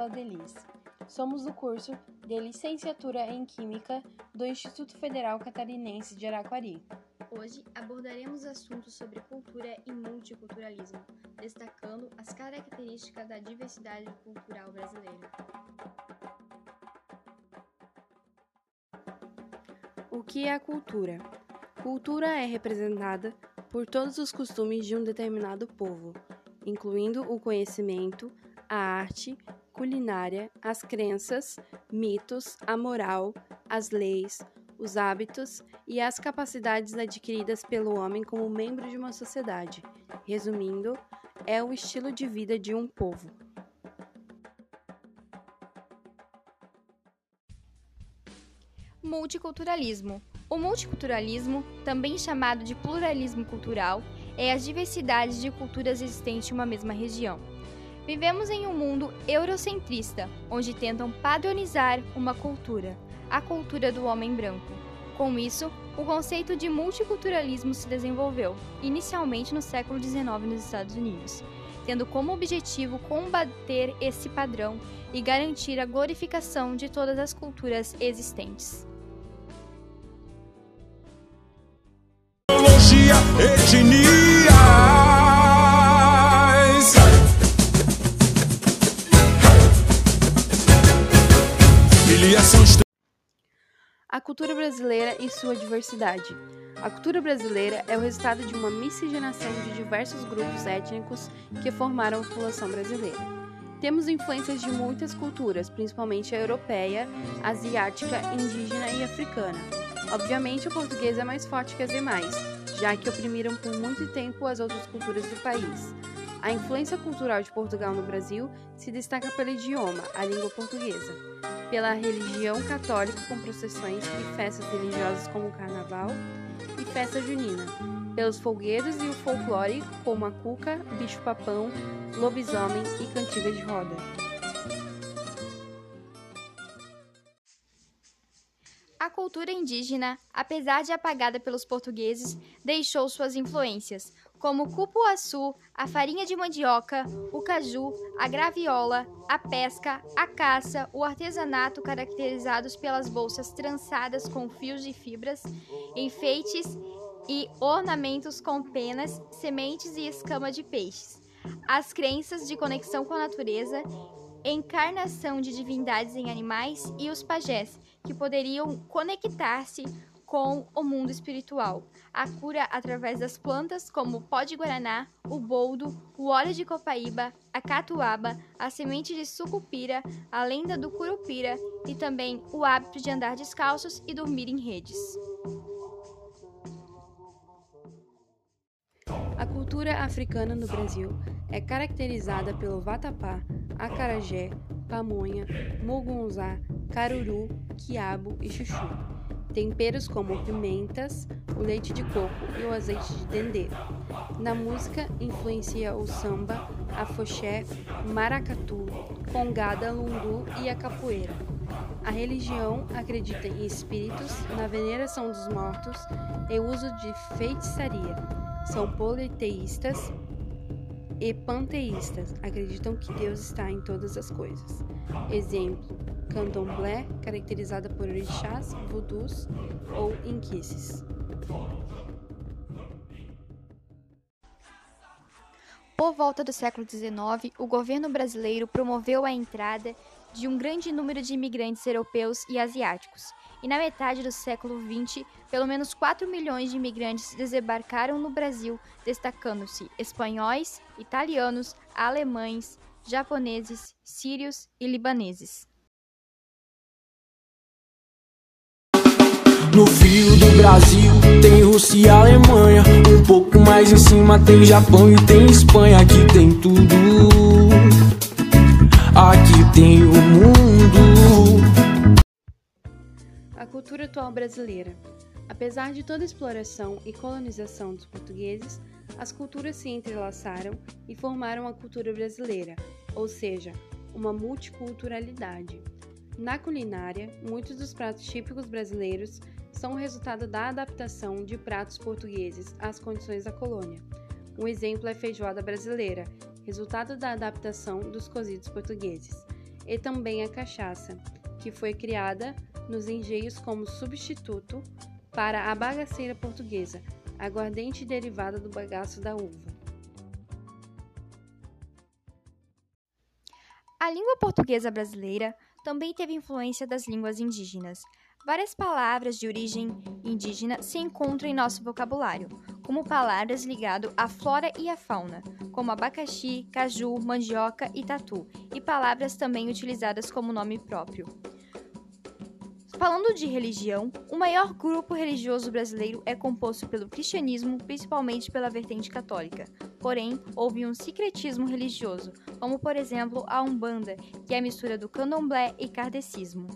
Elisângela Delis. Somos do curso de Licenciatura em Química do Instituto Federal Catarinense de Araquari. Hoje abordaremos assuntos sobre cultura e multiculturalismo, destacando as características da diversidade cultural brasileira. O que é a cultura? Cultura é representada por todos os costumes de um determinado povo, incluindo o conhecimento, a arte, culinária, as crenças, mitos, a moral, as leis, os hábitos e as capacidades adquiridas pelo homem como membro de uma sociedade. Resumindo, é o estilo de vida de um povo. Multiculturalismo. O multiculturalismo, também chamado de pluralismo cultural, é a diversidade de culturas existentes em uma mesma região. Vivemos em um mundo eurocentrista, onde tentam padronizar uma cultura, a cultura do homem branco. Com isso, o conceito de multiculturalismo se desenvolveu, inicialmente no século XIX nos Estados Unidos, tendo como objetivo combater esse padrão e garantir a glorificação de todas as culturas existentes. A cultura brasileira e sua diversidade. A cultura brasileira é o resultado de uma miscigenação de diversos grupos étnicos que formaram a população brasileira. Temos influências de muitas culturas, principalmente a europeia, asiática, indígena e africana. Obviamente, o português é mais forte que as demais, já que oprimiram por muito tempo as outras culturas do país. A influência cultural de Portugal no Brasil se destaca pelo idioma, a língua portuguesa pela religião católica com processões e festas religiosas como o Carnaval e festa junina, pelos folguedos e o folclore como a cuca, bicho-papão, lobisomem e cantiga de roda. A cultura indígena, apesar de apagada pelos portugueses, deixou suas influências, como o cupuaçu, a farinha de mandioca, o caju, a graviola, a pesca, a caça, o artesanato caracterizados pelas bolsas trançadas com fios de fibras, enfeites e ornamentos com penas, sementes e escama de peixes. As crenças de conexão com a natureza, encarnação de divindades em animais e os pajés, que poderiam conectar-se com o mundo espiritual. A cura através das plantas como o pó de guaraná, o boldo, o óleo de copaíba, a catuaba, a semente de sucupira, a lenda do curupira e também o hábito de andar descalços e dormir em redes. A cultura africana no Brasil é caracterizada pelo vatapá, acarajé, pamonha, mogunzá, caruru, quiabo e chuchu. Temperos como pimentas, o leite de coco e o azeite de dendê. Na música influencia o samba, a foché, maracatu, congada, lundu e a capoeira. A religião acredita em espíritos, na veneração dos mortos e uso de feitiçaria. São politeístas e panteístas, acreditam que Deus está em todas as coisas. Exemplo: candomblé, caracterizada por orixás, voodoos ou inquices. Por volta do século XIX, o governo brasileiro promoveu a entrada de um grande número de imigrantes europeus e asiáticos, e na metade do século XX, pelo menos 4 milhões de imigrantes desembarcaram no Brasil, destacando-se espanhóis, italianos, alemães, japoneses, sírios e libaneses. No fio do Brasil tem Rússia e Alemanha. Um pouco mais em cima tem Japão e tem Espanha. Aqui tem tudo. Aqui tem o mundo. A cultura atual brasileira. Apesar de toda a exploração e colonização dos portugueses, as culturas se entrelaçaram e formaram a cultura brasileira, ou seja, uma multiculturalidade. Na culinária, muitos dos pratos típicos brasileiros são resultado da adaptação de pratos portugueses às condições da colônia. Um exemplo é a feijoada brasileira, resultado da adaptação dos cozidos portugueses. e também a cachaça, que foi criada nos engenhos como substituto para a bagaceira portuguesa, aguardente derivada do bagaço da uva. A língua portuguesa brasileira também teve influência das línguas indígenas. Várias palavras de origem indígena se encontram em nosso vocabulário, como palavras ligadas à flora e à fauna, como abacaxi, caju, mandioca e tatu, e palavras também utilizadas como nome próprio. Falando de religião, o maior grupo religioso brasileiro é composto pelo cristianismo, principalmente pela vertente católica. Porém, houve um secretismo religioso, como por exemplo a Umbanda, que é a mistura do candomblé e kardecismo.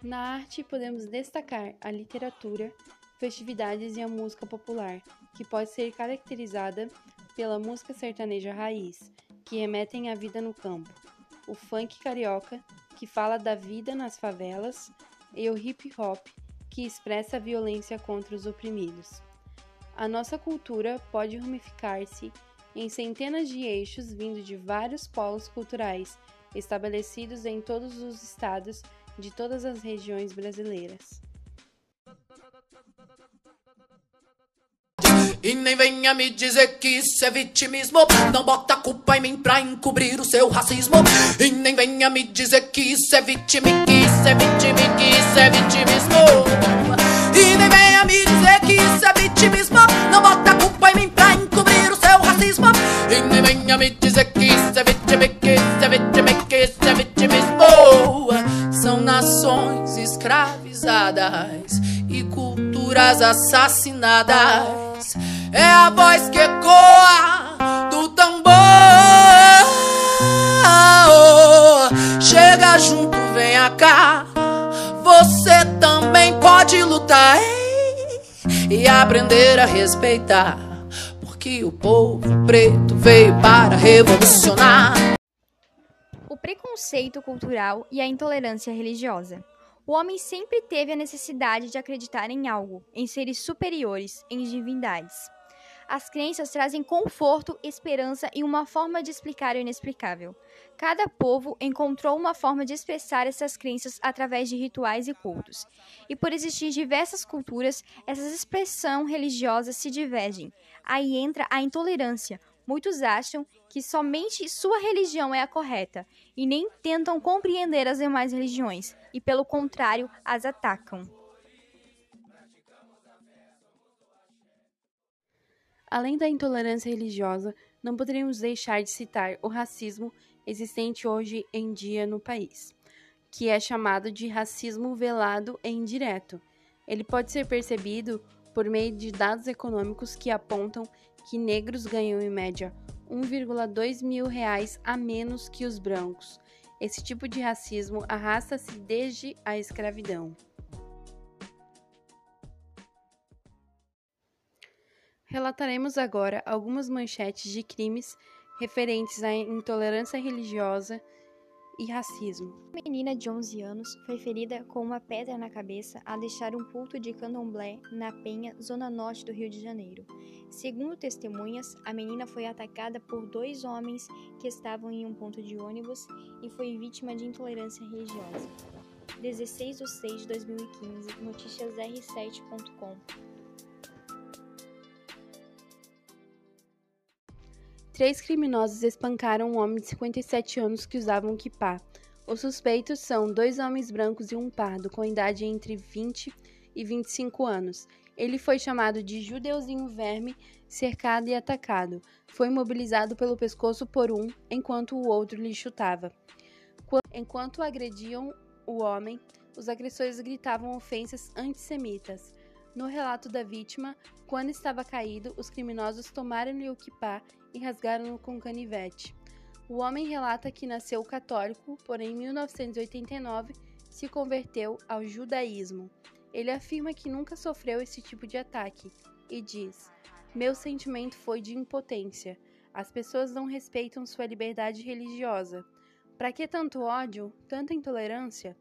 Na arte, podemos destacar a literatura, festividades e a música popular, que pode ser caracterizada pela música sertaneja raiz, que remetem à vida no campo o funk carioca, que fala da vida nas favelas, e o hip hop, que expressa a violência contra os oprimidos. A nossa cultura pode ramificar-se em centenas de eixos vindo de vários polos culturais estabelecidos em todos os estados de todas as regiões brasileiras. E nem venha me dizer que isso é vitimismo. Não bota culpa em mim pra encobrir o seu racismo. E nem venha me dizer que isso é vitimi, que isso é vitimi, que isso é vitimismo. E nem venha me dizer que isso é vitimismo. Não bota culpa em mim pra encobrir o seu racismo. E nem venha me dizer que isso é vitimi, que isso é vitimi, que isso é vitimismo. São nações escravizadas e culturas assassinadas é a voz que ecoa do tambor. Chega junto, venha cá. Você também pode lutar e aprender a respeitar. Porque o povo preto veio para revolucionar. O preconceito cultural e a intolerância religiosa. O homem sempre teve a necessidade de acreditar em algo, em seres superiores, em divindades. As crenças trazem conforto, esperança e uma forma de explicar o inexplicável. Cada povo encontrou uma forma de expressar essas crenças através de rituais e cultos. E por existir diversas culturas, essas expressões religiosas se divergem. Aí entra a intolerância. Muitos acham que somente sua religião é a correta e nem tentam compreender as demais religiões, e pelo contrário, as atacam. Além da intolerância religiosa, não poderíamos deixar de citar o racismo existente hoje em dia no país, que é chamado de racismo velado e indireto. Ele pode ser percebido por meio de dados econômicos que apontam que negros ganham em média 1,2 mil reais a menos que os brancos. Esse tipo de racismo arrasta-se desde a escravidão. Relataremos agora algumas manchetes de crimes referentes à intolerância religiosa e racismo. Uma menina de 11 anos foi ferida com uma pedra na cabeça ao deixar um culto de candomblé na Penha, zona norte do Rio de Janeiro. Segundo testemunhas, a menina foi atacada por dois homens que estavam em um ponto de ônibus e foi vítima de intolerância religiosa. 16 de 6 de 2015, notíciasr7.com Três criminosos espancaram um homem de 57 anos que usava um kippah. Os suspeitos são dois homens brancos e um pardo, com idade entre 20 e 25 anos. Ele foi chamado de Judeuzinho Verme, cercado e atacado. Foi imobilizado pelo pescoço por um, enquanto o outro lhe chutava. Enquanto agrediam o homem, os agressores gritavam ofensas antissemitas. No relato da vítima, quando estava caído, os criminosos tomaram-lhe o kippah e rasgaram-no com canivete. O homem relata que nasceu católico, porém em 1989 se converteu ao judaísmo. Ele afirma que nunca sofreu esse tipo de ataque e diz: Meu sentimento foi de impotência. As pessoas não respeitam sua liberdade religiosa. Para que tanto ódio, tanta intolerância?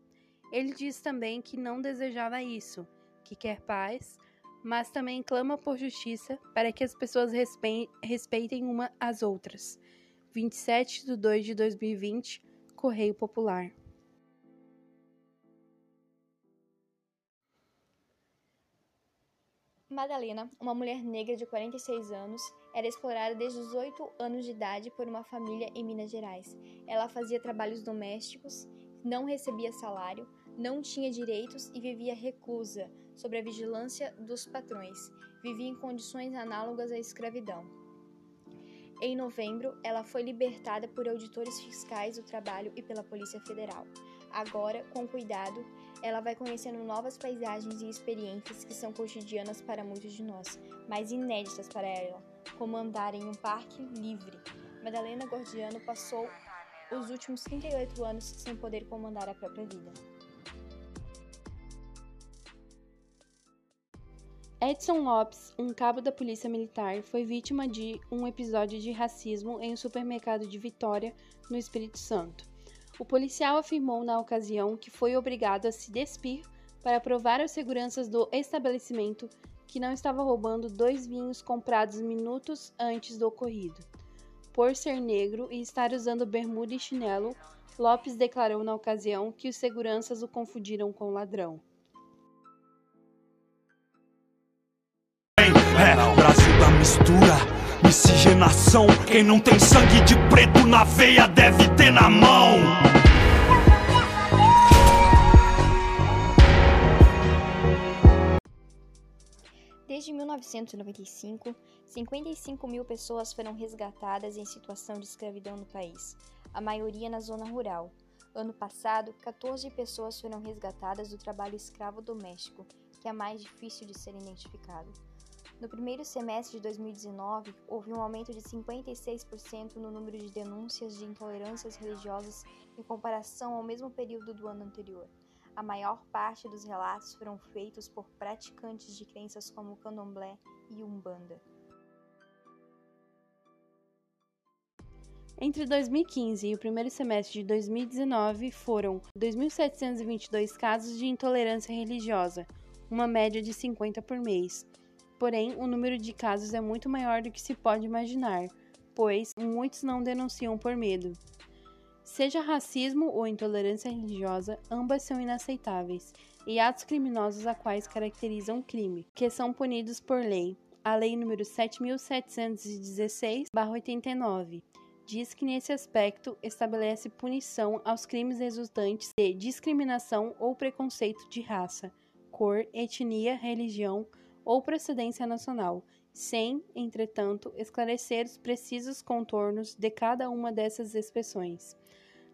Ele diz também que não desejava isso, que quer paz, mas também clama por justiça para que as pessoas respeitem uma às outras. 27 de 2 de 2020, Correio Popular. Madalena, uma mulher negra de 46 anos, era explorada desde os 8 anos de idade por uma família em Minas Gerais. Ela fazia trabalhos domésticos, não recebia salário, não tinha direitos e vivia reclusa, sob a vigilância dos patrões. Vivia em condições análogas à escravidão. Em novembro, ela foi libertada por auditores fiscais do trabalho e pela Polícia Federal. Agora, com cuidado, ela vai conhecendo novas paisagens e experiências que são cotidianas para muitos de nós, mas inéditas para ela, como andar em um parque livre. Madalena Gordiano passou os últimos 38 anos sem poder comandar a própria vida. Edson Lopes, um cabo da Polícia Militar, foi vítima de um episódio de racismo em um supermercado de Vitória, no Espírito Santo. O policial afirmou na ocasião que foi obrigado a se despir para provar aos seguranças do estabelecimento que não estava roubando dois vinhos comprados minutos antes do ocorrido. Por ser negro e estar usando bermuda e chinelo, Lopes declarou na ocasião que os seguranças o confundiram com ladrão. Mistura, miscigenação. Quem não tem sangue de preto na veia deve ter na mão. Desde 1995, 55 mil pessoas foram resgatadas em situação de escravidão no país, a maioria na zona rural. Ano passado, 14 pessoas foram resgatadas do trabalho escravo doméstico, que é mais difícil de ser identificado. No primeiro semestre de 2019, houve um aumento de 56% no número de denúncias de intolerâncias religiosas em comparação ao mesmo período do ano anterior. A maior parte dos relatos foram feitos por praticantes de crenças como candomblé e umbanda. Entre 2015 e o primeiro semestre de 2019 foram 2.722 casos de intolerância religiosa, uma média de 50 por mês. Porém, o número de casos é muito maior do que se pode imaginar, pois muitos não denunciam por medo. Seja racismo ou intolerância religiosa, ambas são inaceitáveis e atos criminosos a quais caracterizam crime, que são punidos por lei. A Lei nº 7716/89 diz que nesse aspecto estabelece punição aos crimes resultantes de discriminação ou preconceito de raça, cor, etnia, religião ou procedência nacional, sem, entretanto, esclarecer os precisos contornos de cada uma dessas expressões.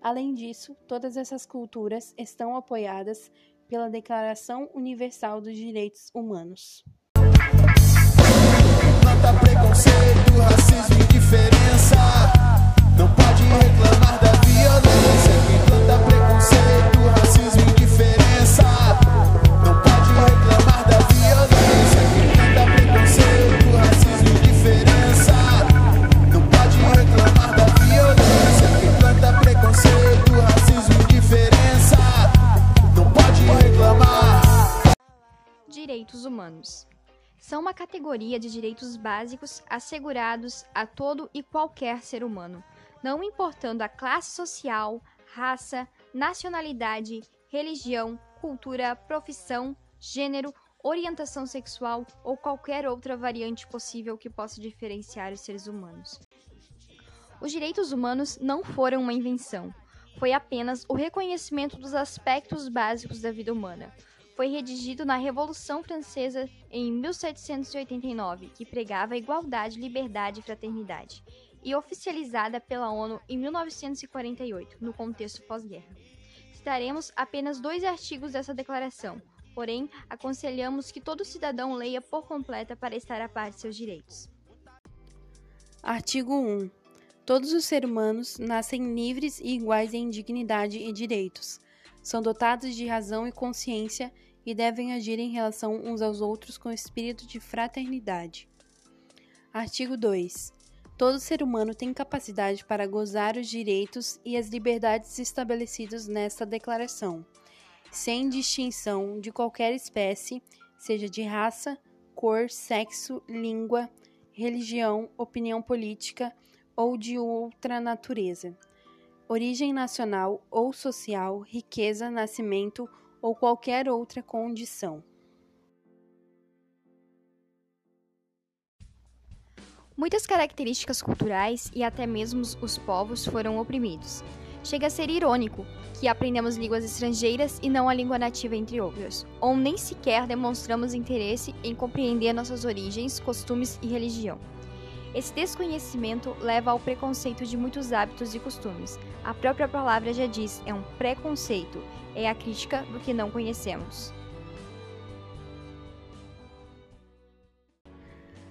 Além disso, todas essas culturas estão apoiadas pela Declaração Universal dos Direitos Humanos. Preconceito, racismo. Não pode reclamar da violência. Preconceito, racismo São uma categoria de direitos básicos assegurados a todo e qualquer ser humano, não importando a classe social, raça, nacionalidade, religião, cultura, profissão, gênero, orientação sexual ou qualquer outra variante possível que possa diferenciar os seres humanos. Os direitos humanos não foram uma invenção, foi apenas o reconhecimento dos aspectos básicos da vida humana foi redigido na Revolução Francesa em 1789, que pregava igualdade, liberdade e fraternidade, e oficializada pela ONU em 1948, no contexto pós-guerra. Citaremos apenas dois artigos dessa declaração, porém, aconselhamos que todo cidadão leia por completa para estar a par de seus direitos. Artigo 1. Todos os seres humanos nascem livres e iguais em dignidade e direitos. São dotados de razão e consciência e devem agir em relação uns aos outros com espírito de fraternidade. Artigo 2. Todo ser humano tem capacidade para gozar os direitos e as liberdades estabelecidos nesta declaração, sem distinção de qualquer espécie, seja de raça, cor, sexo, língua, religião, opinião política ou de outra natureza, origem nacional ou social, riqueza, nascimento ou qualquer outra condição. Muitas características culturais e até mesmo os povos foram oprimidos. Chega a ser irônico que aprendemos línguas estrangeiras e não a língua nativa, entre outras, ou nem sequer demonstramos interesse em compreender nossas origens, costumes e religião. Esse desconhecimento leva ao preconceito de muitos hábitos e costumes. A própria palavra já diz, é um preconceito, é a crítica do que não conhecemos.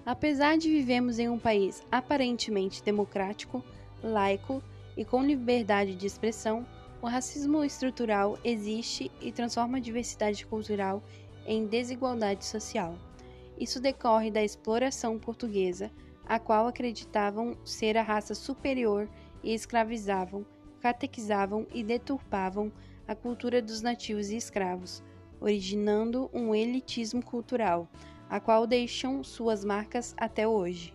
Apesar de vivemos em um país aparentemente democrático, laico e com liberdade de expressão, o racismo estrutural existe e transforma a diversidade cultural em desigualdade social. Isso decorre da exploração portuguesa, a qual acreditavam ser a raça superior e escravizavam, catequizavam e deturpavam a cultura dos nativos e escravos, originando um elitismo cultural a qual deixam suas marcas até hoje.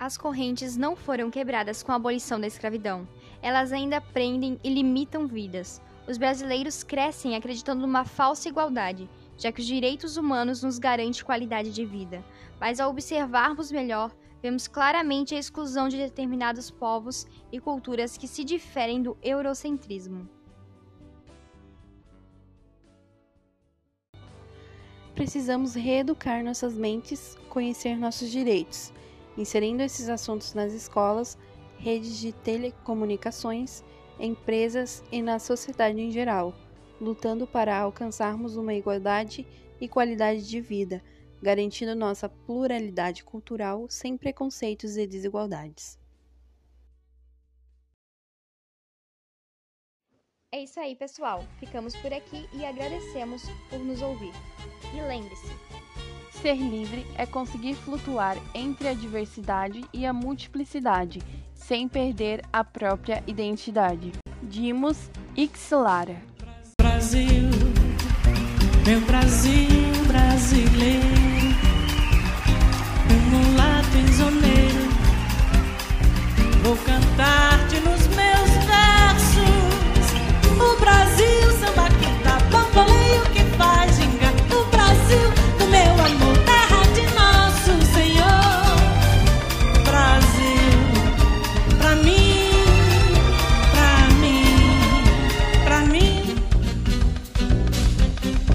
As correntes não foram quebradas com a abolição da escravidão. Elas ainda prendem e limitam vidas. Os brasileiros crescem acreditando numa falsa igualdade, já que os direitos humanos nos garantem qualidade de vida. Mas ao observarmos melhor, vemos claramente a exclusão de determinados povos e culturas que se diferem do eurocentrismo. precisamos reeducar nossas mentes, conhecer nossos direitos, inserindo esses assuntos nas escolas, redes de telecomunicações, empresas e na sociedade em geral, lutando para alcançarmos uma igualdade e qualidade de vida, garantindo nossa pluralidade cultural sem preconceitos e desigualdades. É isso aí, pessoal. Ficamos por aqui e agradecemos por nos ouvir. E lembre-se: ser livre é conseguir flutuar entre a diversidade e a multiplicidade, sem perder a própria identidade. Dimos Ixlara. Brasil, meu Brasil. Вулкан